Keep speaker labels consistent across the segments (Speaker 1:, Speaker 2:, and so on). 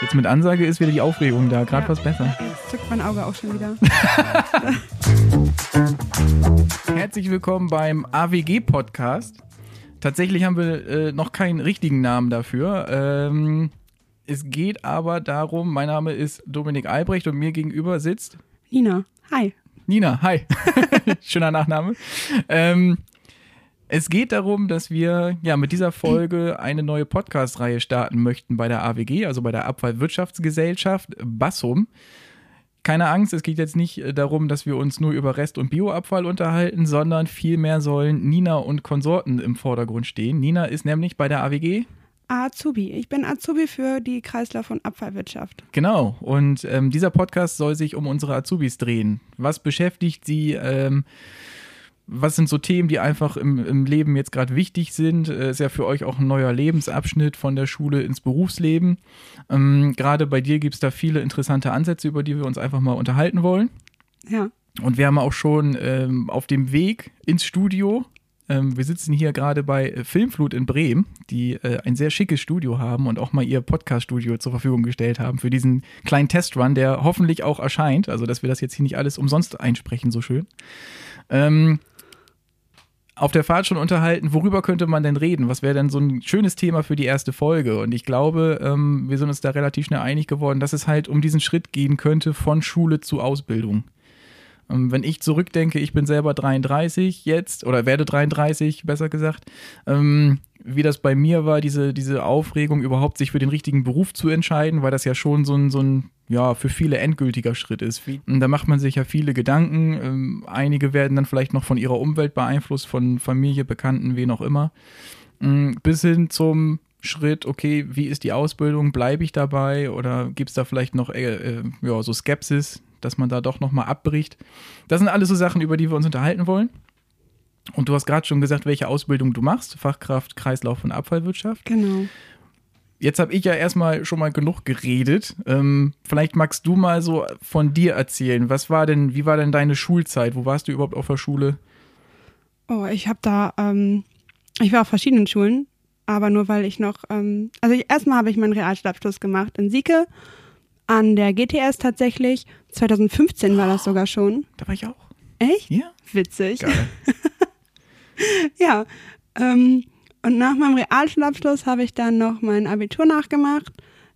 Speaker 1: Jetzt mit Ansage ist wieder die Aufregung da, gerade
Speaker 2: Ja.
Speaker 1: was besser.
Speaker 2: Jetzt zuckt mein Auge auch schon wieder.
Speaker 1: Herzlich willkommen beim AWG-Podcast. Tatsächlich haben wir äh, noch keinen richtigen Namen dafür. Ähm, es geht aber darum, mein Name ist Dominik Albrecht und mir gegenüber sitzt
Speaker 2: Nina, hi.
Speaker 1: Nina. Hi. Schöner Nachname. Ähm, es geht darum, dass wir ja mit dieser Folge eine neue Podcast-Reihe starten möchten bei der AWG, also bei der Abfallwirtschaftsgesellschaft Bassum. Keine Angst, es geht jetzt nicht äh, darum, dass wir uns nur über Rest- und Bioabfall unterhalten, sondern vielmehr sollen Nina und Konsorten im Vordergrund stehen. Nina ist nämlich bei der AWG.
Speaker 2: Azubi. Ich bin Azubi für die Kreislauf- und Abfallwirtschaft.
Speaker 1: Genau. Und ähm, dieser Podcast soll sich um unsere Azubis drehen. Was beschäftigt sie? Ähm, was sind so Themen, die einfach im, im Leben jetzt gerade wichtig sind? Äh, ist ja für euch auch ein neuer Lebensabschnitt von der Schule ins Berufsleben. Ähm, gerade bei dir gibt es da viele interessante Ansätze, über die wir uns einfach mal unterhalten wollen.
Speaker 2: Ja.
Speaker 1: Und wir haben auch schon ähm, auf dem Weg ins Studio. Ähm, wir sitzen hier gerade bei äh, Filmflut in Bremen, die äh, ein sehr schickes Studio haben und auch mal ihr Podcast-Studio zur Verfügung gestellt haben für diesen kleinen Testrun, der hoffentlich auch erscheint. Also, dass wir das jetzt hier nicht alles umsonst einsprechen, so schön. Auf der Fahrt schon unterhalten, worüber könnte man denn reden? Was wäre denn so ein schönes Thema für die erste Folge? Und ich glaube, ähm, wir sind uns da relativ schnell einig geworden, dass es halt um diesen Schritt gehen könnte von Schule zu Ausbildung. Ähm, wenn ich zurückdenke, ich bin selber 33 jetzt oder werde 33, besser gesagt, ähm, wie das bei mir war, diese, diese Aufregung überhaupt sich für den richtigen Beruf zu entscheiden, weil das ja schon so ein, so ein ja, für viele endgültiger Schritt ist. Und da macht man sich ja viele Gedanken. Ähm, einige werden dann vielleicht noch von ihrer Umwelt beeinflusst, von Familie, Bekannten, wen auch immer. Ähm, bis hin zum Schritt, okay, wie ist die Ausbildung? Bleibe ich dabei oder gibt es da vielleicht noch äh, äh, ja, so Skepsis, dass man da doch nochmal abbricht? Das sind alles so Sachen, über die wir uns unterhalten wollen. Und du hast gerade schon gesagt, welche Ausbildung du machst: Fachkraft, Kreislauf und Abfallwirtschaft.
Speaker 2: Genau.
Speaker 1: Jetzt habe ich ja erstmal schon mal genug geredet. Ähm, vielleicht magst du mal so von dir erzählen. Was war denn, wie war denn deine Schulzeit? Wo warst du überhaupt auf der Schule?
Speaker 2: Oh, ich habe da, ähm, ich war auf verschiedenen Schulen, aber nur weil ich noch, ähm, also ich, erstmal habe ich meinen Realschulabschluss gemacht in Sieke, an der GTS tatsächlich. 2015 war das sogar schon.
Speaker 1: Da war ich auch.
Speaker 2: Echt?
Speaker 1: Ja?
Speaker 2: Witzig.
Speaker 1: Geil.
Speaker 2: Ja. Ähm, und nach meinem Realschulabschluss habe ich dann noch mein Abitur nachgemacht.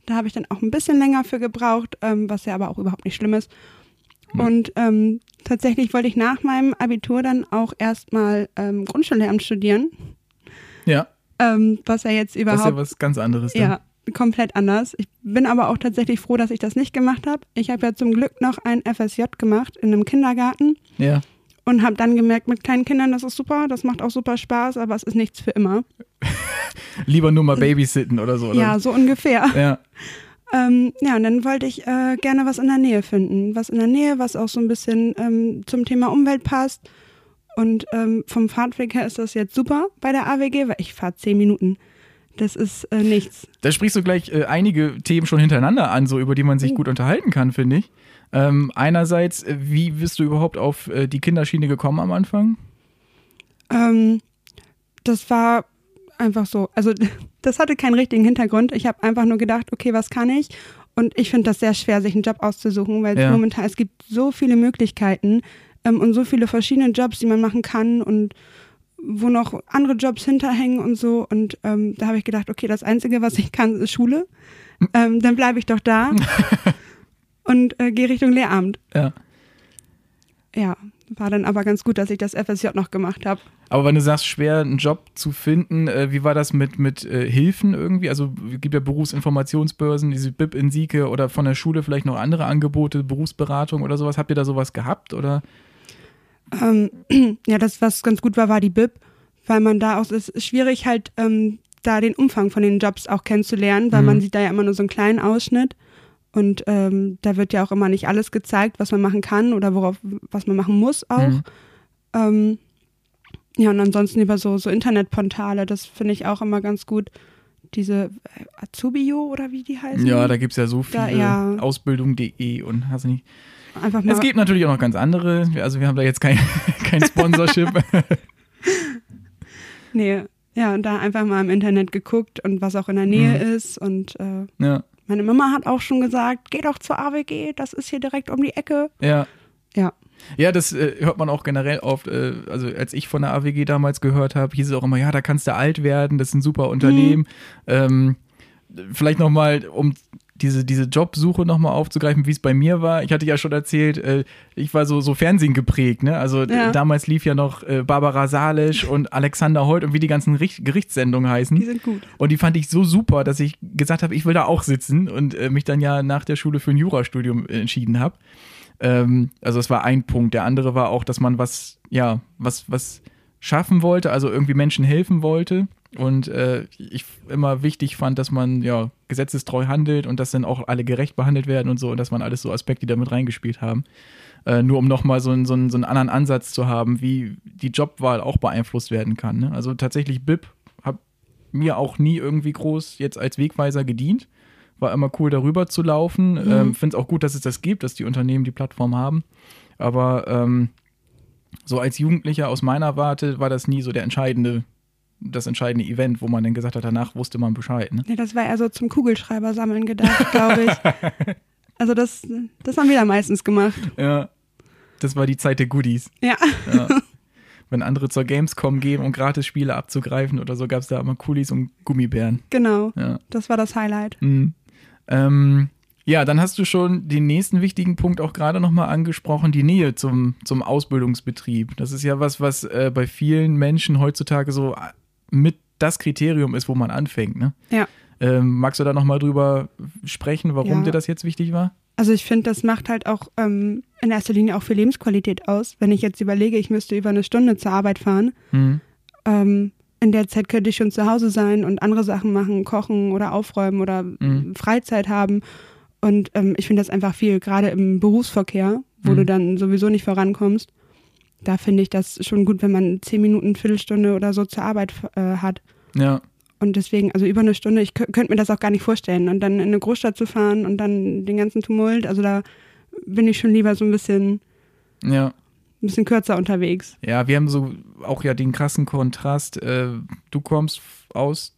Speaker 2: Da habe ich dann auch ein bisschen länger für gebraucht, ähm, was ja aber auch überhaupt nicht schlimm ist.
Speaker 1: Hm.
Speaker 2: Und ähm, tatsächlich wollte ich nach meinem Abitur dann auch erstmal ähm, Grundschullehramt studieren,
Speaker 1: Ja,
Speaker 2: ähm, was ja jetzt
Speaker 1: das ist
Speaker 2: überhaupt
Speaker 1: ja was ganz anderes. Dann.
Speaker 2: ja, komplett anders. Ich bin aber auch tatsächlich froh, dass ich das nicht gemacht habe. Ich habe ja zum Glück noch ein FSJ gemacht in einem Kindergarten
Speaker 1: ja.
Speaker 2: Und habe dann gemerkt, mit kleinen Kindern, das ist super, das macht auch super Spaß, aber es ist nichts für immer.
Speaker 1: Lieber nur mal babysitten oder so. Oder?
Speaker 2: Ja, so ungefähr.
Speaker 1: Ja.
Speaker 2: Ähm, ja, und dann wollte ich äh, gerne was in der Nähe finden. Was in der Nähe, was auch so ein bisschen ähm, zum Thema Umwelt passt. Und ähm, vom Fahrtweg her ist das jetzt super bei der AWG, weil ich fahre zehn Minuten. Das ist äh, nichts.
Speaker 1: Da sprichst du gleich äh, einige Themen schon hintereinander an, so über die man sich
Speaker 2: Oh.
Speaker 1: gut unterhalten kann, finde ich. Ähm, einerseits, äh, wie bist du überhaupt auf äh, die Kinderschiene gekommen am Anfang?
Speaker 2: Ähm, das war einfach so. Also das hatte keinen richtigen Hintergrund. Ich habe einfach nur gedacht, okay, was kann ich? Und ich finde das sehr schwer, sich einen Job auszusuchen, weil
Speaker 1: Ja.
Speaker 2: momentan es gibt so viele Möglichkeiten ähm, und so viele verschiedene Jobs, die man machen kann und wo noch andere Jobs hinterhängen und so. Und ähm, da habe ich gedacht, okay, das Einzige, was ich kann, ist Schule. Ähm, dann bleibe ich doch da und äh, gehe Richtung Lehramt.
Speaker 1: Ja.
Speaker 2: Ja, war dann aber ganz gut, dass ich das FSJ noch gemacht habe.
Speaker 1: Aber wenn du sagst, schwer einen Job zu finden, äh, wie war das mit, mit äh, Hilfen irgendwie? Also es gibt ja Berufsinformationsbörsen, diese BIP in Sieke oder von der Schule vielleicht noch andere Angebote, Berufsberatung oder sowas. Habt ihr da sowas gehabt oder?
Speaker 2: Ähm, ja, das, was ganz gut war, war die BIP, weil man da auch, es ist schwierig halt, ähm, da den Umfang von den Jobs auch kennenzulernen, weil
Speaker 1: Mhm.
Speaker 2: man sieht da ja immer nur so einen kleinen Ausschnitt und ähm, da wird ja auch immer nicht alles gezeigt, was man machen kann oder worauf, was man machen muss auch.
Speaker 1: Mhm.
Speaker 2: Ähm, ja, und ansonsten über so, so Internetportale, das finde ich auch immer ganz gut. Diese äh, Azubio oder wie die heißen.
Speaker 1: Ja, da gibt es ja so viele.
Speaker 2: Da, ja.
Speaker 1: Ausbildung.de und hast du nicht.
Speaker 2: Einfach mal.
Speaker 1: Es gibt natürlich auch noch ganz andere. Also wir haben da jetzt kein, kein Sponsorship.
Speaker 2: Nee, ja, und da einfach mal im Internet geguckt und was auch in der Nähe ist und äh,
Speaker 1: ja.
Speaker 2: Meine Mama hat auch schon gesagt, geh doch zur AWG, das ist hier direkt um die Ecke.
Speaker 1: Ja.
Speaker 2: Ja.
Speaker 1: Ja, das äh, hört man auch generell oft. Äh, also als ich von der AWG damals gehört habe, hieß es auch immer, ja, da kannst du alt werden, das ist ein super Unternehmen. Ähm, vielleicht nochmal, um diese, diese Jobsuche nochmal aufzugreifen, wie es bei mir war. Ich hatte ja schon erzählt, äh, ich war so, so Fernsehen geprägt, ne? Also
Speaker 2: Ja.
Speaker 1: damals lief ja noch äh, Barbara Salisch und Alexander Holt und wie die ganzen Richt Gerichtssendungen heißen.
Speaker 2: Die sind gut.
Speaker 1: Und die fand ich so super, dass ich gesagt habe, ich will da auch sitzen und äh, mich dann ja nach der Schule für ein Jurastudium entschieden habe. Ähm, also das war ein Punkt. Der andere war auch, dass man was, ja, was, was schaffen wollte, also irgendwie Menschen helfen wollte. Und äh, ich immer wichtig fand, dass man ja gesetzestreu handelt und dass dann auch alle gerecht behandelt werden und so und dass man alles so Aspekte, damit reingespielt haben. Äh, nur um nochmal so, einen- so, einen- so einen anderen Ansatz zu haben, wie die Jobwahl auch beeinflusst werden kann. Ne? Also tatsächlich BIP hat mir auch nie irgendwie groß jetzt als Wegweiser gedient. War immer cool, darüber zu laufen. Ähm, Finde es auch gut, dass es das gibt, dass die Unternehmen die Plattform haben. Aber ähm, so als Jugendlicher aus meiner Warte war das nie so der entscheidende, das entscheidende Event, wo man dann gesagt hat, danach wusste man Bescheid. Ne?
Speaker 2: Nee, das war eher so zum Kugelschreiber sammeln gedacht, glaube ich. Also das, das haben wir da meistens gemacht.
Speaker 1: Ja. Das war die Zeit der Goodies.
Speaker 2: Ja.
Speaker 1: Ja. Wenn andere zur Gamescom gehen, um Gratis-Spiele abzugreifen oder so, gab es da immer Coolies und Gummibären.
Speaker 2: Genau.
Speaker 1: Ja.
Speaker 2: Das war das Highlight.
Speaker 1: Mhm. Ähm, ja, dann hast du schon den nächsten wichtigen Punkt auch gerade nochmal angesprochen, die Nähe zum, zum Ausbildungsbetrieb. Das ist ja was, was äh, bei vielen Menschen heutzutage so mit das Kriterium ist, wo man anfängt. Ne?
Speaker 2: Ja.
Speaker 1: Ähm, magst du da nochmal drüber sprechen, warum
Speaker 2: Ja.
Speaker 1: dir das jetzt wichtig war?
Speaker 2: Also ich finde, das macht halt auch ähm, in erster Linie auch für Lebensqualität aus. Wenn ich jetzt überlege, ich müsste über eine Stunde zur Arbeit fahren,
Speaker 1: Mhm.
Speaker 2: ähm, in der Zeit könnte ich schon zu Hause sein und andere Sachen machen, kochen oder aufräumen oder
Speaker 1: Mhm.
Speaker 2: Freizeit haben. Und ähm, ich finde das einfach viel, gerade im Berufsverkehr, wo
Speaker 1: Mhm.
Speaker 2: du dann sowieso nicht vorankommst. Da finde ich das schon gut, wenn man zehn Minuten, Viertelstunde oder so zur Arbeit äh, hat.
Speaker 1: Ja,
Speaker 2: Und deswegen, also über eine Stunde, ich kö- könnte mir das auch gar nicht vorstellen. Und dann in eine Großstadt zu fahren und dann den ganzen Tumult, also da bin ich schon lieber so ein bisschen,
Speaker 1: ja.
Speaker 2: ein bisschen kürzer unterwegs.
Speaker 1: Ja, wir haben so auch ja den krassen Kontrast. Äh, du kommst aus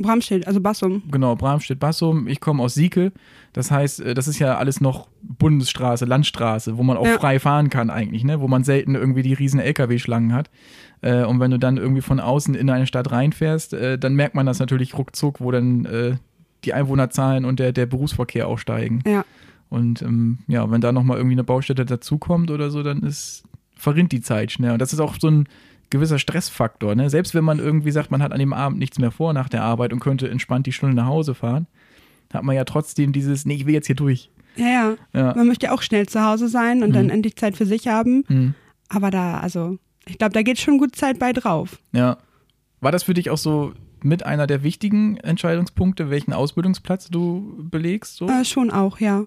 Speaker 2: Bramschild, also Bassum.
Speaker 1: genau, Bramstedt-Bassum, ich komme aus Sieke. Das heißt, äh, das ist ja alles noch Bundesstraße, Landstraße, wo man auch
Speaker 2: Ja.
Speaker 1: frei fahren kann eigentlich, ne? wo man selten irgendwie die riesen LKW-Schlangen hat. Äh, und wenn du dann irgendwie von außen in eine Stadt reinfährst, äh, dann merkt man das natürlich ruckzuck, wo dann äh, die Einwohnerzahlen und der, der Berufsverkehr auch steigen.
Speaker 2: Ja.
Speaker 1: Und ähm, ja, wenn da nochmal irgendwie eine Baustelle dazukommt oder so, dann ist, verrinnt die Zeit schnell. Und das ist auch so ein gewisser Stressfaktor. Ne? Selbst wenn man irgendwie sagt, man hat an dem Abend nichts mehr vor nach der Arbeit und könnte entspannt die Stunde nach Hause fahren, hat man ja trotzdem dieses, nee, ich will jetzt hier durch.
Speaker 2: Ja, ja.
Speaker 1: Ja.
Speaker 2: Man möchte ja auch schnell zu Hause sein und
Speaker 1: Mhm.
Speaker 2: dann endlich Zeit für sich haben.
Speaker 1: Hm.
Speaker 2: Aber da, also, ich glaube, da geht schon gut Zeit bei drauf.
Speaker 1: Ja. War das für dich auch so mit einer der wichtigen Entscheidungspunkte, welchen Ausbildungsplatz du belegst? So?
Speaker 2: Äh, schon auch, ja.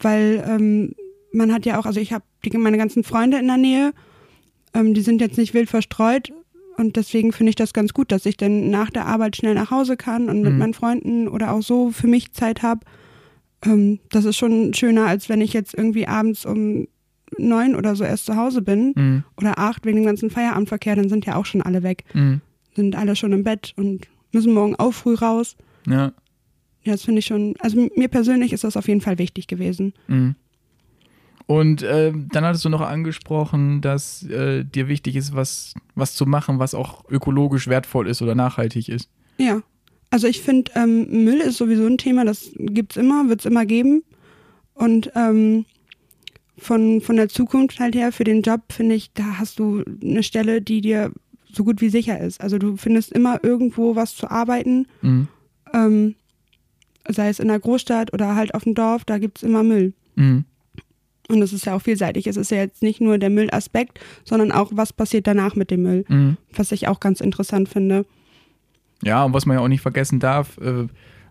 Speaker 2: Weil ähm, man hat ja auch, also ich habe meine ganzen Freunde in der Nähe, ähm, die sind jetzt nicht wild verstreut und deswegen finde ich das ganz gut, dass ich dann nach der Arbeit schnell nach Hause kann und mit
Speaker 1: Mhm.
Speaker 2: meinen Freunden oder auch so für mich Zeit habe. Ähm, das ist schon schöner, als wenn ich jetzt irgendwie abends um neun oder so erst zu Hause bin
Speaker 1: Mhm.
Speaker 2: oder acht wegen dem ganzen Feierabendverkehr, dann sind ja auch schon alle weg,
Speaker 1: Mhm.
Speaker 2: sind alle schon im Bett und müssen morgen auch früh raus.
Speaker 1: Ja.
Speaker 2: Ja, das finde ich schon, also mir persönlich ist das auf jeden Fall wichtig gewesen.
Speaker 1: Mhm. Und äh, dann hattest du noch angesprochen, dass äh, dir wichtig ist, was, was zu machen, was auch ökologisch wertvoll ist oder nachhaltig ist.
Speaker 2: Ja, also ich finde, ähm, Müll ist sowieso ein Thema, das gibt's immer, wird's immer geben. Und ähm, von, von der Zukunft halt her für den Job, finde ich, da hast du eine Stelle, die dir so gut wie sicher ist. Also du findest immer irgendwo was zu arbeiten,
Speaker 1: Mhm.
Speaker 2: ähm, sei es in der Großstadt oder halt auf dem Dorf, da gibt's immer Müll.
Speaker 1: Mhm.
Speaker 2: Und es ist ja auch vielseitig. Es ist ja jetzt nicht nur der Müllaspekt, sondern auch, was passiert danach mit dem Müll,
Speaker 1: Mhm.
Speaker 2: was ich auch ganz interessant finde.
Speaker 1: Ja, und was man ja auch nicht vergessen darf, äh,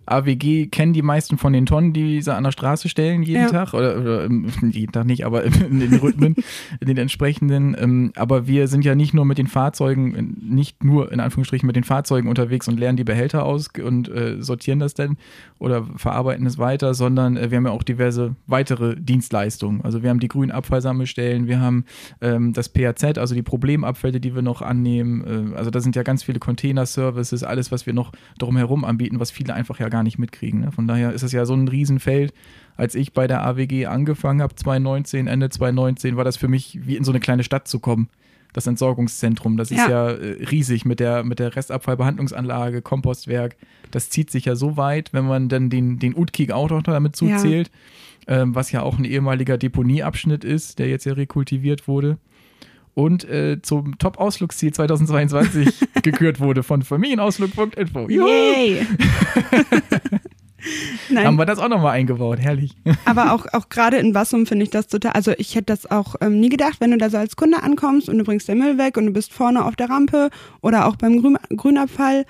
Speaker 1: AWG kennen die meisten von den Tonnen, die sie an der Straße stellen jeden
Speaker 2: Ja.
Speaker 1: Tag. Oder, oder ähm, jeden Tag nicht, aber in den Rhythmen, in den entsprechenden. Ähm, aber wir sind ja nicht nur mit den Fahrzeugen, nicht nur in Anführungsstrichen mit den Fahrzeugen unterwegs und leeren die Behälter aus und äh, sortieren das dann oder verarbeiten es weiter, sondern äh, wir haben ja auch diverse weitere Dienstleistungen. Also wir haben die grünen Abfallsammelstellen, wir haben ähm, das PAZ, also die Problemabfälle, die wir noch annehmen. Äh, also da sind ja ganz viele Container-Services, alles, was wir noch drumherum anbieten, was viele einfach ja gar nicht mitkriegen. Ne? Von daher ist es ja so ein Riesenfeld. Als ich bei der AWG angefangen habe, 2019, Ende 2019, war das für mich wie in so eine kleine Stadt zu kommen. Das Entsorgungszentrum, das ist ja,
Speaker 2: Ja.
Speaker 1: äh, riesig mit der, mit der Restabfallbehandlungsanlage, Kompostwerk. Das zieht sich ja so weit, wenn man dann den, den Utkik auch noch damit
Speaker 2: Ja.
Speaker 1: zuzählt, ähm, was ja auch ein ehemaliger Deponieabschnitt ist, der jetzt ja rekultiviert wurde und äh, zum Top-Ausflugsziel 2022 gekürt wurde von Familienausflug.info.
Speaker 2: Yay! Nein,
Speaker 1: Haben wir das auch nochmal eingebaut, herrlich.
Speaker 2: aber auch, auch gerade in Wassum finde ich das total, also ich hätte das auch ähm, nie gedacht, wenn du da so als Kunde ankommst und du bringst den Müll weg und du bist vorne auf der Rampe oder auch beim Grün, Grünabfall,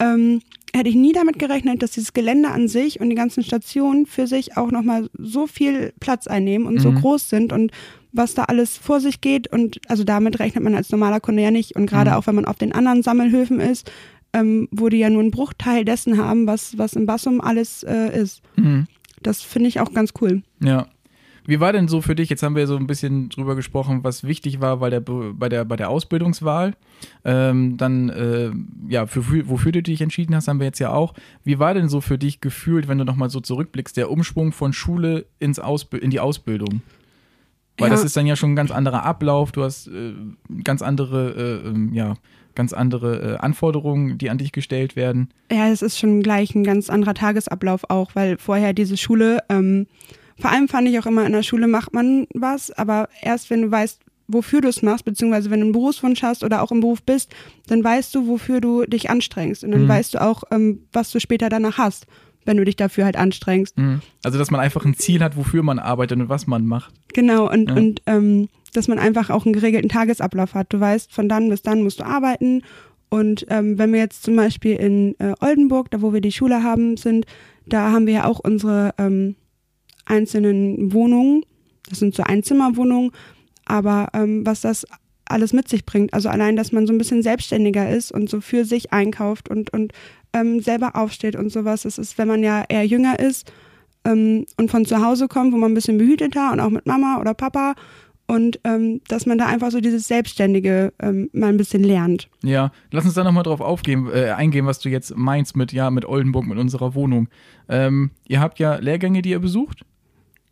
Speaker 2: ähm, hätte ich nie damit gerechnet, dass dieses Gelände an sich und die ganzen Stationen für sich auch nochmal so viel Platz einnehmen und so
Speaker 1: Mhm.
Speaker 2: groß sind und was da alles vor sich geht und also damit rechnet man als normaler Kunde ja nicht und gerade
Speaker 1: Mhm.
Speaker 2: auch wenn man auf den anderen Sammelhöfen ist, ähm, wo die ja nur einen Bruchteil dessen haben, was, was in Bassum alles äh, ist.
Speaker 1: Mhm.
Speaker 2: Das finde ich auch ganz cool.
Speaker 1: Ja. Wie war denn so für dich? Jetzt haben wir so ein bisschen drüber gesprochen, was wichtig war bei der, bei der, bei der Ausbildungswahl. Ähm, dann, äh, ja, für, für, wofür du dich entschieden hast, haben wir jetzt ja auch. Wie war denn so für dich gefühlt, wenn du nochmal so zurückblickst, der Umschwung von Schule ins in die Ausbildung? Weil
Speaker 2: Ja.
Speaker 1: das ist dann ja schon ein ganz anderer Ablauf. Du hast äh, ganz andere, äh, ähm, ja, ganz andere äh, Anforderungen, die an dich gestellt werden.
Speaker 2: Ja, es ist schon gleich ein ganz anderer Tagesablauf auch, weil vorher diese Schule, ähm, vor allem fand ich auch immer, in der Schule macht man was, aber erst wenn du weißt, wofür du es machst, beziehungsweise wenn du einen Berufswunsch hast oder auch im Beruf bist, dann weißt du, wofür du dich anstrengst und dann
Speaker 1: Mhm.
Speaker 2: weißt du auch, ähm, was du später danach hast, wenn du dich dafür halt anstrengst.
Speaker 1: Mhm. Also, dass man einfach ein Ziel hat, wofür man arbeitet und was man macht.
Speaker 2: Genau, und,
Speaker 1: Ja.
Speaker 2: und ähm, dass man einfach auch einen geregelten Tagesablauf hat. Du weißt, von dann bis dann musst du arbeiten. Und ähm, wenn wir jetzt zum Beispiel in äh, Oldenburg, da wo wir die Schule haben, sind, da haben wir ja auch unsere ähm, einzelnen Wohnungen. Das sind so Einzimmerwohnungen. Aber ähm, was das alles mit sich bringt, also allein, dass man so ein bisschen selbstständiger ist und so für sich einkauft und, und ähm, selber aufsteht und sowas. Das ist, wenn man ja eher jünger ist ähm, und von zu Hause kommt, wo man ein bisschen behüteter und auch mit Mama oder Papa und ähm, dass man da einfach so dieses Selbstständige ähm, mal ein bisschen lernt.
Speaker 1: Ja, lass uns da nochmal drauf aufgehen, äh, eingehen, was du jetzt meinst mit, ja, mit Oldenburg, mit unserer Wohnung. Ähm, ihr habt ja Lehrgänge, die ihr besucht.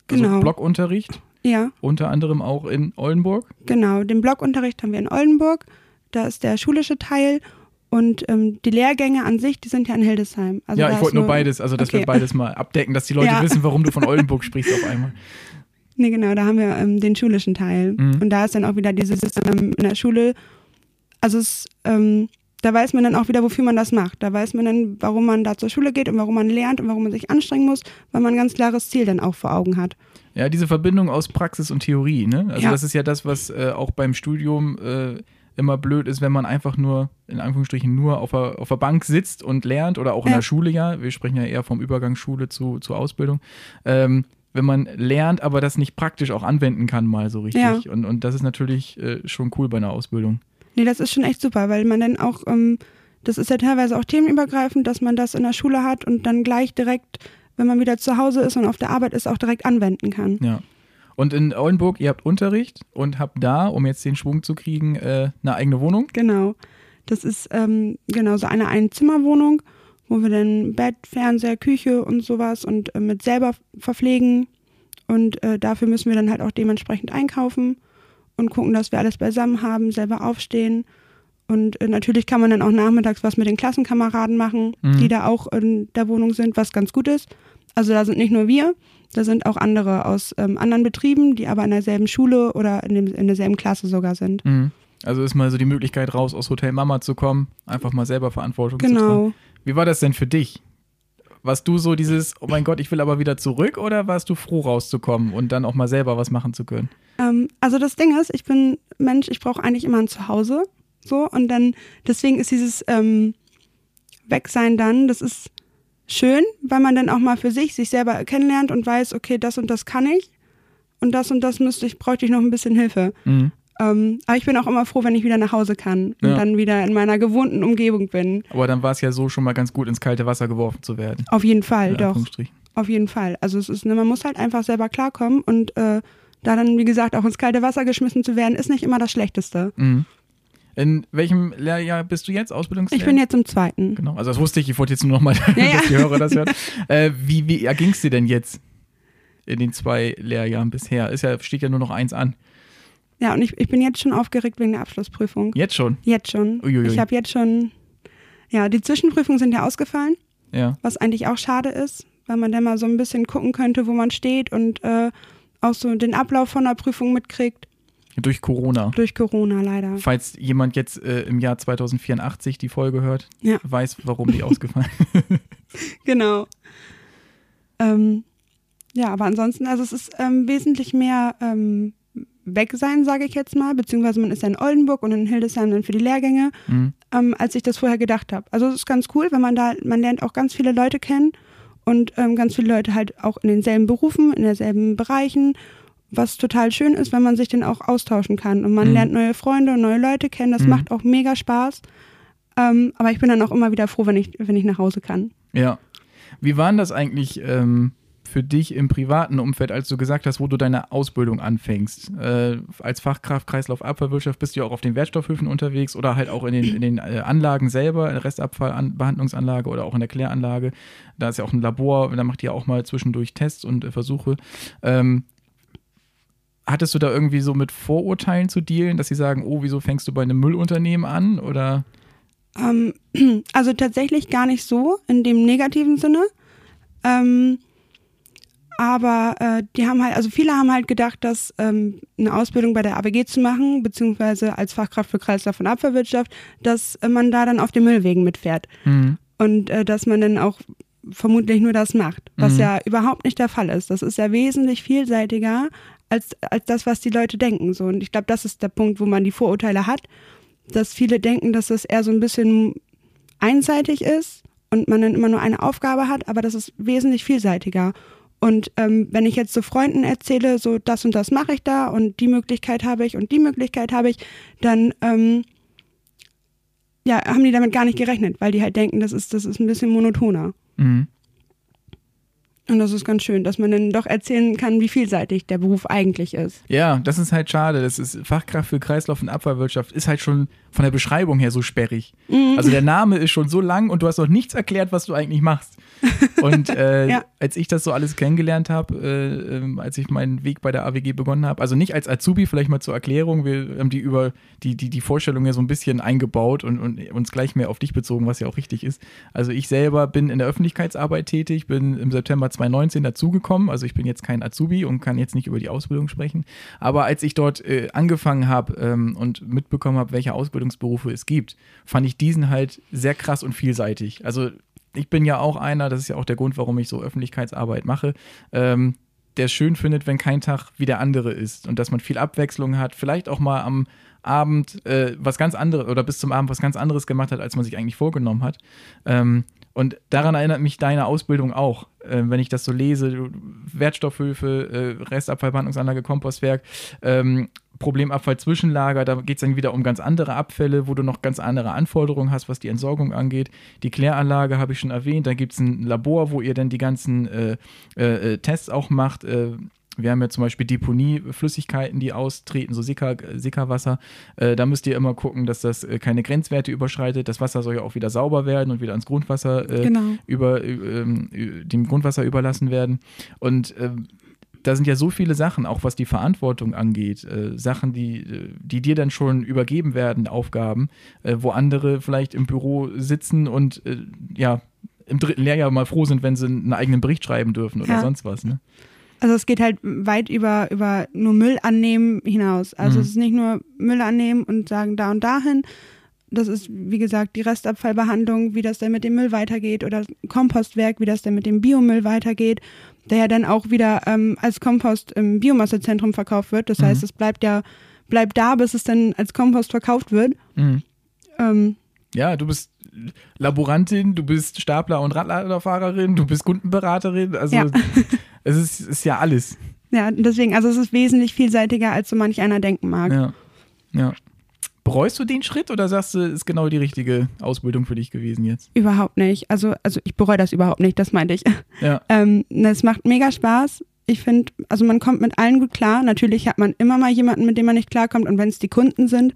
Speaker 1: Also
Speaker 2: Genau.
Speaker 1: Blockunterricht,
Speaker 2: Ja,
Speaker 1: unter anderem auch in Oldenburg.
Speaker 2: genau. Den Blockunterricht haben wir in Oldenburg. Da ist der schulische Teil. Und ähm, die Lehrgänge an sich, die sind ja in Hildesheim. Also
Speaker 1: ja, ich wollte nur beides, also dass wir
Speaker 2: Okay.
Speaker 1: beides mal abdecken, dass die Leute
Speaker 2: Ja.
Speaker 1: wissen, warum du von Oldenburg sprichst auf einmal.
Speaker 2: Nee, genau, da haben wir ähm, den schulischen Teil.
Speaker 1: Mhm.
Speaker 2: Und da ist dann auch wieder dieses ähm, in der Schule, also es, ähm, da weiß man dann auch wieder, wofür man das macht. Da weiß man dann, warum man da zur Schule geht und warum man lernt und warum man sich anstrengen muss, weil man ein ganz klares Ziel dann auch vor Augen hat.
Speaker 1: Ja, diese Verbindung aus Praxis und Theorie, ne? Also
Speaker 2: Ja.
Speaker 1: das ist ja das, was äh, auch beim Studium äh, immer blöd ist, wenn man einfach nur, in Anführungsstrichen, nur auf der, auf der Bank sitzt und lernt oder auch in der Schule ja. Wir sprechen ja eher vom Übergang Schule zu, zu Ausbildung. Ähm, wenn man lernt, aber das nicht praktisch auch anwenden kann, mal so richtig.
Speaker 2: Ja.
Speaker 1: Und, und das ist natürlich äh, schon cool bei einer Ausbildung.
Speaker 2: Nee, das ist schon echt super, weil man dann auch, ähm, das ist ja teilweise auch themenübergreifend, dass man das in der Schule hat und dann gleich direkt, wenn man wieder zu Hause ist und auf der Arbeit ist, auch direkt anwenden kann.
Speaker 1: Ja. Und in Oldenburg, ihr habt Unterricht und habt da, um jetzt den Schwung zu kriegen, äh, eine eigene Wohnung.
Speaker 2: Genau. Das ist ähm, genau so eine Einzimmerwohnung, wo wir dann Bett, Fernseher, Küche und sowas und äh, mit selber verpflegen. Und äh, dafür müssen wir dann halt auch dementsprechend einkaufen und gucken, dass wir alles beisammen haben, selber aufstehen. Und äh, natürlich kann man dann auch nachmittags was mit den Klassenkameraden machen,
Speaker 1: Mhm.
Speaker 2: die da auch in der Wohnung sind, was ganz gut ist. Also da sind nicht nur wir, da sind auch andere aus ähm, anderen Betrieben, die aber in derselben Schule oder in, dem, in derselben Klasse sogar sind.
Speaker 1: Mhm. Also ist mal so die Möglichkeit raus aus Hotel Mama zu kommen, einfach mal selber Verantwortung zu tragen.
Speaker 2: Genau.
Speaker 1: Wie war das denn für dich? Warst du so dieses, oh mein Gott, ich will aber wieder zurück oder warst du froh rauszukommen und dann auch mal selber was machen zu können?
Speaker 2: Ähm, also das Ding ist, ich bin Mensch, ich brauche eigentlich immer ein Zuhause. So, und dann, deswegen ist dieses ähm, Wegsein dann, das ist schön, weil man dann auch mal für sich sich selber kennenlernt und weiß, okay, das und das kann ich und das und das müsste ich, bräuchte ich noch ein bisschen Hilfe.
Speaker 1: Mhm.
Speaker 2: Ähm, aber ich bin auch immer froh, wenn ich wieder nach Hause kann und
Speaker 1: Ja.
Speaker 2: dann wieder in meiner gewohnten Umgebung bin.
Speaker 1: Aber dann war es ja so schon mal ganz gut, ins kalte Wasser geworfen zu werden.
Speaker 2: Auf jeden Fall,
Speaker 1: in
Speaker 2: doch. Auf jeden Fall. Also es ist, ne, man muss halt einfach selber klarkommen und äh, da dann, wie gesagt, auch ins kalte Wasser geschmissen zu werden, ist nicht immer das Schlechteste.
Speaker 1: Mhm. In welchem Lehrjahr bist du jetzt? Ausbildungsjahr?
Speaker 2: Ich bin jetzt im zweiten.
Speaker 1: Genau, also das wusste ich, ich wollte jetzt nur nochmal,
Speaker 2: Ja, ja.
Speaker 1: dass die Hörer das hören. Äh, wie wie erging es dir denn jetzt in den zwei Lehrjahren bisher? Ist ja, steht ja nur noch eins an.
Speaker 2: Ja, und ich, ich bin jetzt schon aufgeregt wegen der Abschlussprüfung.
Speaker 1: Jetzt schon.
Speaker 2: Jetzt schon.
Speaker 1: Uiuiui.
Speaker 2: Ich habe jetzt schon, ja, die Zwischenprüfungen sind ja ausgefallen,
Speaker 1: Ja.
Speaker 2: was eigentlich auch schade ist, weil man dann mal so ein bisschen gucken könnte, wo man steht und äh, auch so den Ablauf von der Prüfung mitkriegt.
Speaker 1: Durch Corona.
Speaker 2: Durch Corona leider.
Speaker 1: Falls jemand jetzt äh, im Jahr 2084 die Folge hört,
Speaker 2: Ja.
Speaker 1: weiß, warum die ausgefallen
Speaker 2: Genau. Ähm, ja, aber ansonsten, also es ist ähm, wesentlich mehr ähm, weg sein, sage ich jetzt mal, beziehungsweise man ist ja in Oldenburg und in Hildesheim dann für die Lehrgänge,
Speaker 1: Mhm.
Speaker 2: ähm, als ich das vorher gedacht habe. Also es ist ganz cool, wenn man da, man lernt auch ganz viele Leute kennen und ähm, ganz viele Leute halt auch in denselben Berufen, in denselben Bereichen, was total schön ist, wenn man sich dann auch austauschen kann und man
Speaker 1: Mhm.
Speaker 2: lernt neue Freunde und neue Leute kennen. Das
Speaker 1: Mhm.
Speaker 2: macht auch mega Spaß. Ähm, aber ich bin dann auch immer wieder froh, wenn ich, wenn ich nach Hause kann.
Speaker 1: Ja. Wie war denn das eigentlich ähm, für dich im privaten Umfeld, als du gesagt hast, wo du deine Ausbildung anfängst? Äh, als Fachkraft Kreislauf Abfallwirtschaft bist du ja auch auf den Wertstoffhöfen unterwegs oder halt auch in den, in den äh, Anlagen selber, in der Restabfallbehandlungsanlage oder auch in der Kläranlage. Da ist ja auch ein Labor, da macht ihr auch mal zwischendurch Tests und äh, Versuche. Ähm, hattest du da irgendwie so mit Vorurteilen zu dealen, dass sie sagen, oh, wieso fängst du bei einem Müllunternehmen an? Oder
Speaker 2: Ähm, also tatsächlich gar nicht so in dem negativen Sinne. Ähm, aber äh, die haben halt, also viele haben halt gedacht, dass ähm, eine Ausbildung bei der AWG zu machen, beziehungsweise als Fachkraft für Kreislauf und Abfallwirtschaft, dass äh, man da dann auf den Müllwegen mitfährt.
Speaker 1: hm,
Speaker 2: Und äh, dass man dann auch vermutlich nur das macht, was
Speaker 1: Mhm.
Speaker 2: ja überhaupt nicht der Fall ist. Das ist ja wesentlich vielseitiger als, als das, was die Leute denken. So. Und ich glaube, das ist der Punkt, wo man die Vorurteile hat, dass viele denken, dass das eher so ein bisschen einseitig ist und man dann immer nur eine Aufgabe hat, aber das ist wesentlich vielseitiger. Und ähm, wenn ich jetzt so Freunden erzähle, so das und das mache ich da und die Möglichkeit habe ich und die Möglichkeit habe ich, dann ähm, ja, haben die damit gar nicht gerechnet, weil die halt denken, das ist, das ist ein bisschen monotoner.
Speaker 1: mhm.
Speaker 2: Und das ist ganz schön, dass man dann doch erzählen kann, wie vielseitig der Beruf eigentlich ist.
Speaker 1: Ja, das ist halt schade. Das ist Fachkraft für Kreislauf- und Abfallwirtschaft ist halt schon von der Beschreibung her so sperrig.
Speaker 2: Mhm.
Speaker 1: Also der Name ist schon so lang und du hast noch nichts erklärt, was du eigentlich machst. Und äh,
Speaker 2: Ja.
Speaker 1: als ich das so alles kennengelernt habe, äh, ähm, als ich meinen Weg bei der AWG begonnen habe, also nicht als Azubi, vielleicht mal zur Erklärung, wir haben die über die, die, die Vorstellung ja so ein bisschen eingebaut und, und uns gleich mehr auf dich bezogen, was ja auch richtig ist. Also ich selber bin in der Öffentlichkeitsarbeit tätig, bin im September 2019 dazugekommen, also ich bin jetzt kein Azubi und kann jetzt nicht über die Ausbildung sprechen. Aber als ich dort äh, angefangen habe ähm, und mitbekommen habe, welche Ausbildungsberufe es gibt, fand ich diesen halt sehr krass und vielseitig. Also ich bin ja auch einer, das ist ja auch der Grund, warum ich so Öffentlichkeitsarbeit mache, ähm, der schön findet, wenn kein Tag wie der andere ist und dass man viel Abwechslung hat, vielleicht auch mal am Abend äh, was ganz anderes oder bis zum Abend was ganz anderes gemacht hat, als man sich eigentlich vorgenommen hat. Ähm, und daran erinnert mich deine Ausbildung auch, äh, wenn ich das so lese, Wertstoffhöfe, äh, Restabfallbehandlungsanlage, Kompostwerk, ähm, Problemabfall Zwischenlager, da geht es dann wieder um ganz andere Abfälle, wo du noch ganz andere Anforderungen hast, was die Entsorgung angeht. Die Kläranlage habe ich schon erwähnt, da gibt es ein Labor, wo ihr dann die ganzen äh, äh, äh, Tests auch macht. Äh, wir haben ja zum Beispiel Deponieflüssigkeiten, die austreten, so Sicker, Sickerwasser. Äh, da müsst ihr immer gucken, dass das äh, keine Grenzwerte überschreitet. Das Wasser soll ja auch wieder sauber werden und wieder ans Grundwasser äh,
Speaker 2: Genau.
Speaker 1: über, ähm, dem Grundwasser überlassen werden. Und ähm, da sind ja so viele Sachen, auch was die Verantwortung angeht, äh, Sachen, die, äh, die dir dann schon übergeben werden, Aufgaben, äh, wo andere vielleicht im Büro sitzen und äh, ja, im dritten Lehrjahr mal froh sind, wenn sie einen eigenen Bericht schreiben dürfen oder
Speaker 2: Ja.
Speaker 1: sonst was. Ne?
Speaker 2: Also es geht halt weit über, über nur Müll annehmen hinaus. Also
Speaker 1: Mhm.
Speaker 2: es ist nicht nur Müll annehmen und sagen da und dahin. Das ist, wie gesagt, die Restabfallbehandlung, wie das dann mit dem Müll weitergeht oder Kompostwerk, wie das dann mit dem Biomüll weitergeht, der ja dann auch wieder ähm, als Kompost im Biomassezentrum verkauft wird. Das
Speaker 1: Mhm.
Speaker 2: heißt, es bleibt ja, bleibt da, bis es dann als Kompost verkauft wird.
Speaker 1: Mhm.
Speaker 2: Ähm,
Speaker 1: Ja, du bist Laborantin, du bist Stapler- und Radladerfahrerin, du bist Kundenberaterin, also
Speaker 2: Ja.
Speaker 1: es ist, ist ja alles.
Speaker 2: ja, deswegen, also es ist wesentlich vielseitiger, als so manch einer denken mag.
Speaker 1: Ja. ja. Bereust du den Schritt oder sagst du, ist genau die richtige Ausbildung für dich gewesen jetzt?
Speaker 2: Überhaupt nicht. Also, also ich bereue das überhaupt nicht, das meinte ich.
Speaker 1: Ja.
Speaker 2: Ähm, es macht mega Spaß. Ich finde, also man kommt mit allen gut klar. Natürlich hat man immer mal jemanden, mit dem man nicht klarkommt und wenn es die Kunden sind.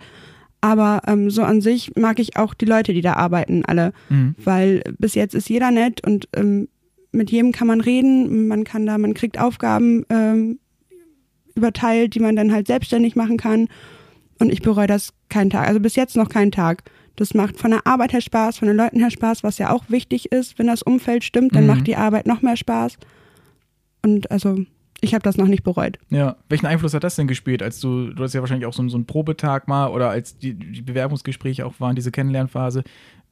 Speaker 2: Aber ähm, so an sich mag ich auch die Leute, die da arbeiten, alle.
Speaker 1: Mhm.
Speaker 2: Weil bis jetzt ist jeder nett und ähm, mit jedem kann man reden. Man kann da, man kriegt Aufgaben ähm, überteilt, die man dann halt selbstständig machen kann. Und ich bereue das keinen Tag. Also bis jetzt noch keinen Tag. Das macht von der Arbeit her Spaß, von den Leuten her Spaß, was ja auch wichtig ist. Wenn das Umfeld stimmt, dann
Speaker 1: Mhm.
Speaker 2: macht die Arbeit noch mehr Spaß. Und also, ich habe das noch nicht bereut.
Speaker 1: Ja, welchen Einfluss hat das denn gespielt, als du, du hast ja wahrscheinlich auch so, einen- so einen Probetag mal oder als die, die Bewerbungsgespräche auch waren, diese Kennenlernphase,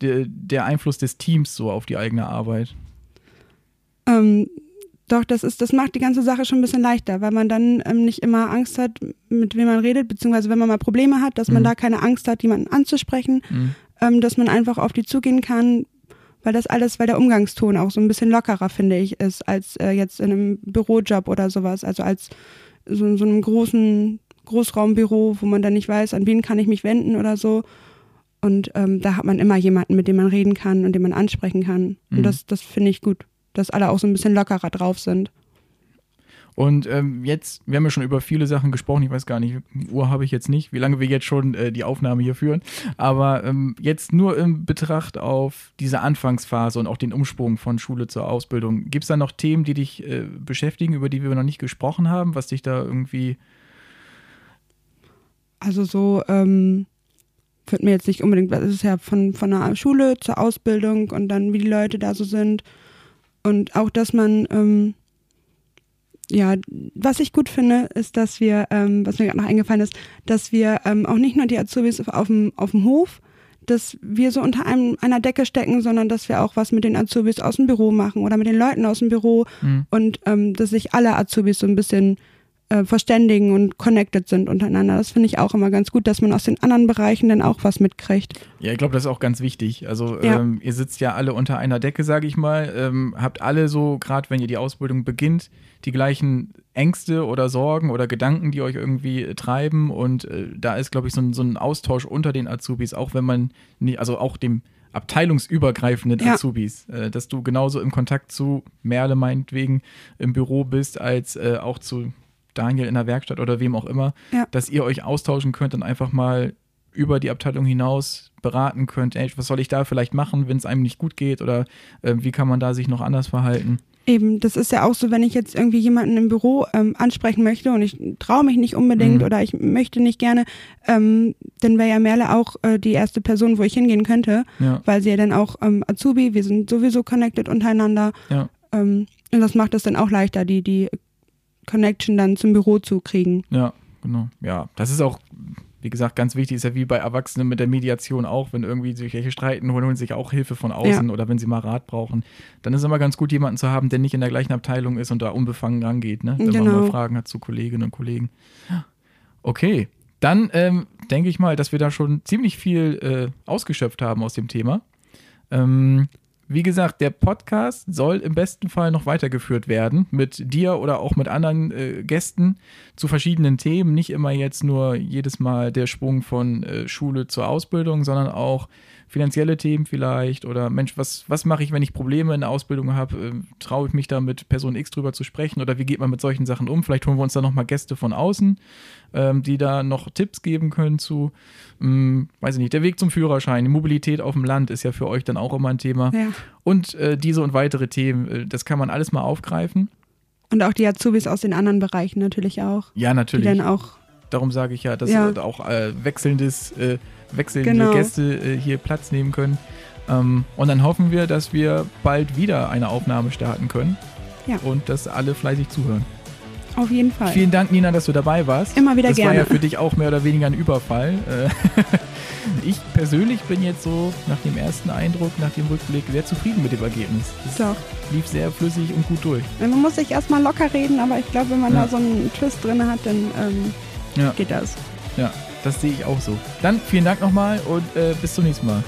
Speaker 1: der, der Einfluss des Teams so auf die eigene Arbeit?
Speaker 2: Ähm, doch, das ist, das macht die ganze Sache schon ein bisschen leichter, weil man dann ähm, nicht immer Angst hat, mit wem man redet, beziehungsweise wenn man mal Probleme hat, dass man
Speaker 1: Mhm.
Speaker 2: da keine Angst hat, jemanden anzusprechen,
Speaker 1: Mhm.
Speaker 2: ähm, dass man einfach auf die zugehen kann, weil das alles, weil der Umgangston auch so ein bisschen lockerer, finde ich, ist, als äh, jetzt in einem Bürojob oder sowas, also als so in so einem großen Großraumbüro, wo man dann nicht weiß, an wen kann ich mich wenden oder so. Und ähm, da hat man immer jemanden, mit dem man reden kann und den man ansprechen kann.
Speaker 1: Mhm.
Speaker 2: Und das, das finde ich gut, dass alle auch so ein bisschen lockerer drauf sind.
Speaker 1: Und ähm, jetzt, wir haben ja schon über viele Sachen gesprochen, ich weiß gar nicht, Uhr habe ich jetzt nicht, wie lange wir jetzt schon äh, die Aufnahme hier führen, aber ähm, jetzt nur im Betracht auf diese Anfangsphase und auch den Umsprung von Schule zur Ausbildung, gibt es da noch Themen, die dich äh, beschäftigen, über die wir noch nicht gesprochen haben, was dich da irgendwie,
Speaker 2: Also so ähm, wird mir jetzt nicht unbedingt, das ist ja von, von der Schule zur Ausbildung und dann wie die Leute da so sind. Und auch, dass man, ähm, ja, was ich gut finde, ist, dass wir, ähm, was mir gerade noch eingefallen ist, dass wir ähm, auch nicht nur die Azubis auf dem, auf dem Hof, dass wir so unter einem, einer Decke stecken, sondern dass wir auch was mit den Azubis aus dem Büro machen oder mit den Leuten aus dem Büro
Speaker 1: hm,
Speaker 2: und ähm, dass sich alle Azubis so ein bisschen äh, verständigen und connected sind untereinander. Das finde ich auch immer ganz gut, dass man aus den anderen Bereichen dann auch was mitkriegt.
Speaker 1: Ja, ich glaube, das ist auch ganz wichtig. Also
Speaker 2: Ja.
Speaker 1: ähm, ihr sitzt ja alle unter einer Decke, sage ich mal, ähm, habt alle so, gerade wenn ihr die Ausbildung beginnt, die gleichen Ängste oder Sorgen oder Gedanken, die euch irgendwie äh, treiben. Und äh, da ist, glaube ich, so ein, so ein Austausch unter den Azubis, auch wenn man nicht, also auch dem abteilungsübergreifenden
Speaker 2: Ja.
Speaker 1: Azubis, äh, dass du genauso im Kontakt zu Merle meinetwegen im Büro bist, als äh, auch zu Daniel in der Werkstatt oder wem auch immer,
Speaker 2: Ja.
Speaker 1: dass ihr euch austauschen könnt und einfach mal über die Abteilung hinaus beraten könnt, ey, was soll ich da vielleicht machen, wenn es einem nicht gut geht oder äh, wie kann man da sich noch anders verhalten.
Speaker 2: Eben, das ist ja auch so, wenn ich jetzt irgendwie jemanden im Büro ähm, ansprechen möchte und ich traue mich nicht unbedingt
Speaker 1: Mhm.
Speaker 2: oder ich möchte nicht gerne, ähm, dann wäre ja Merle auch äh, die erste Person, wo ich hingehen könnte,
Speaker 1: Ja,
Speaker 2: weil sie ja dann auch ähm, Azubi, wir sind sowieso connected untereinander.
Speaker 1: ja,
Speaker 2: Ähm, und das macht es dann auch leichter, die, die Connection dann zum Büro zu kriegen.
Speaker 1: ja, genau. Ja, das ist auch, wie gesagt, ganz wichtig, ist ja wie bei Erwachsenen mit der Mediation auch, wenn irgendwie sich welche streiten, holen sich auch Hilfe von außen oder wenn sie mal Rat brauchen. Dann ist es immer ganz gut, jemanden zu haben, der nicht in der gleichen Abteilung ist und da unbefangen rangeht, ne? wenn man
Speaker 2: Genau.
Speaker 1: mal Fragen hat zu Kolleginnen und Kollegen. Okay, dann ähm, denke ich mal, dass wir da schon ziemlich viel äh, ausgeschöpft haben aus dem Thema. Ähm, wie gesagt, der Podcast soll im besten Fall noch weitergeführt werden mit dir oder auch mit anderen äh, Gästen zu verschiedenen Themen. Nicht immer jetzt nur jedes Mal der Sprung von äh, Schule zur Ausbildung, sondern auch finanzielle Themen vielleicht oder Mensch, was, was mache ich, wenn ich Probleme in der Ausbildung habe? Ähm, traue ich mich da mit Person X drüber zu sprechen oder wie geht man mit solchen Sachen um? Vielleicht holen wir uns da nochmal Gäste von außen, ähm, die da noch Tipps geben können zu, mh, weiß ich nicht, der Weg zum Führerschein, die Mobilität auf dem Land ist ja für euch dann auch immer ein Thema.
Speaker 2: Ja.
Speaker 1: Und äh, diese und weitere Themen, äh, das kann man alles mal aufgreifen.
Speaker 2: Und auch die Azubis aus den anderen Bereichen natürlich auch.
Speaker 1: Ja,
Speaker 2: Die
Speaker 1: natürlich.
Speaker 2: dann auch,
Speaker 1: Darum sage ich ja, dass
Speaker 2: Ja.
Speaker 1: äh, auch äh, wechselndes, äh, wechselnde
Speaker 2: Genau.
Speaker 1: Gäste äh, hier Platz nehmen können. Ähm, und dann hoffen wir, dass wir bald wieder eine Aufnahme starten können.
Speaker 2: Ja.
Speaker 1: Und dass alle fleißig zuhören.
Speaker 2: auf jeden Fall.
Speaker 1: Vielen Dank, Nina, dass du dabei warst.
Speaker 2: Immer wieder
Speaker 1: das war
Speaker 2: gerne.
Speaker 1: ja für dich auch mehr oder weniger ein Überfall. Äh, ich persönlich bin jetzt so nach dem ersten Eindruck, nach dem Rückblick sehr zufrieden mit dem Ergebnis. Es
Speaker 2: Doch.
Speaker 1: lief sehr flüssig und gut durch.
Speaker 2: Man muss sich erstmal locker reden, aber ich glaube, wenn man
Speaker 1: Ja.
Speaker 2: da so einen Twist drin hat, dann ähm,
Speaker 1: Ja.
Speaker 2: geht das.
Speaker 1: Ja, das sehe ich auch so. Dann vielen Dank nochmal und äh, bis zum nächsten Mal.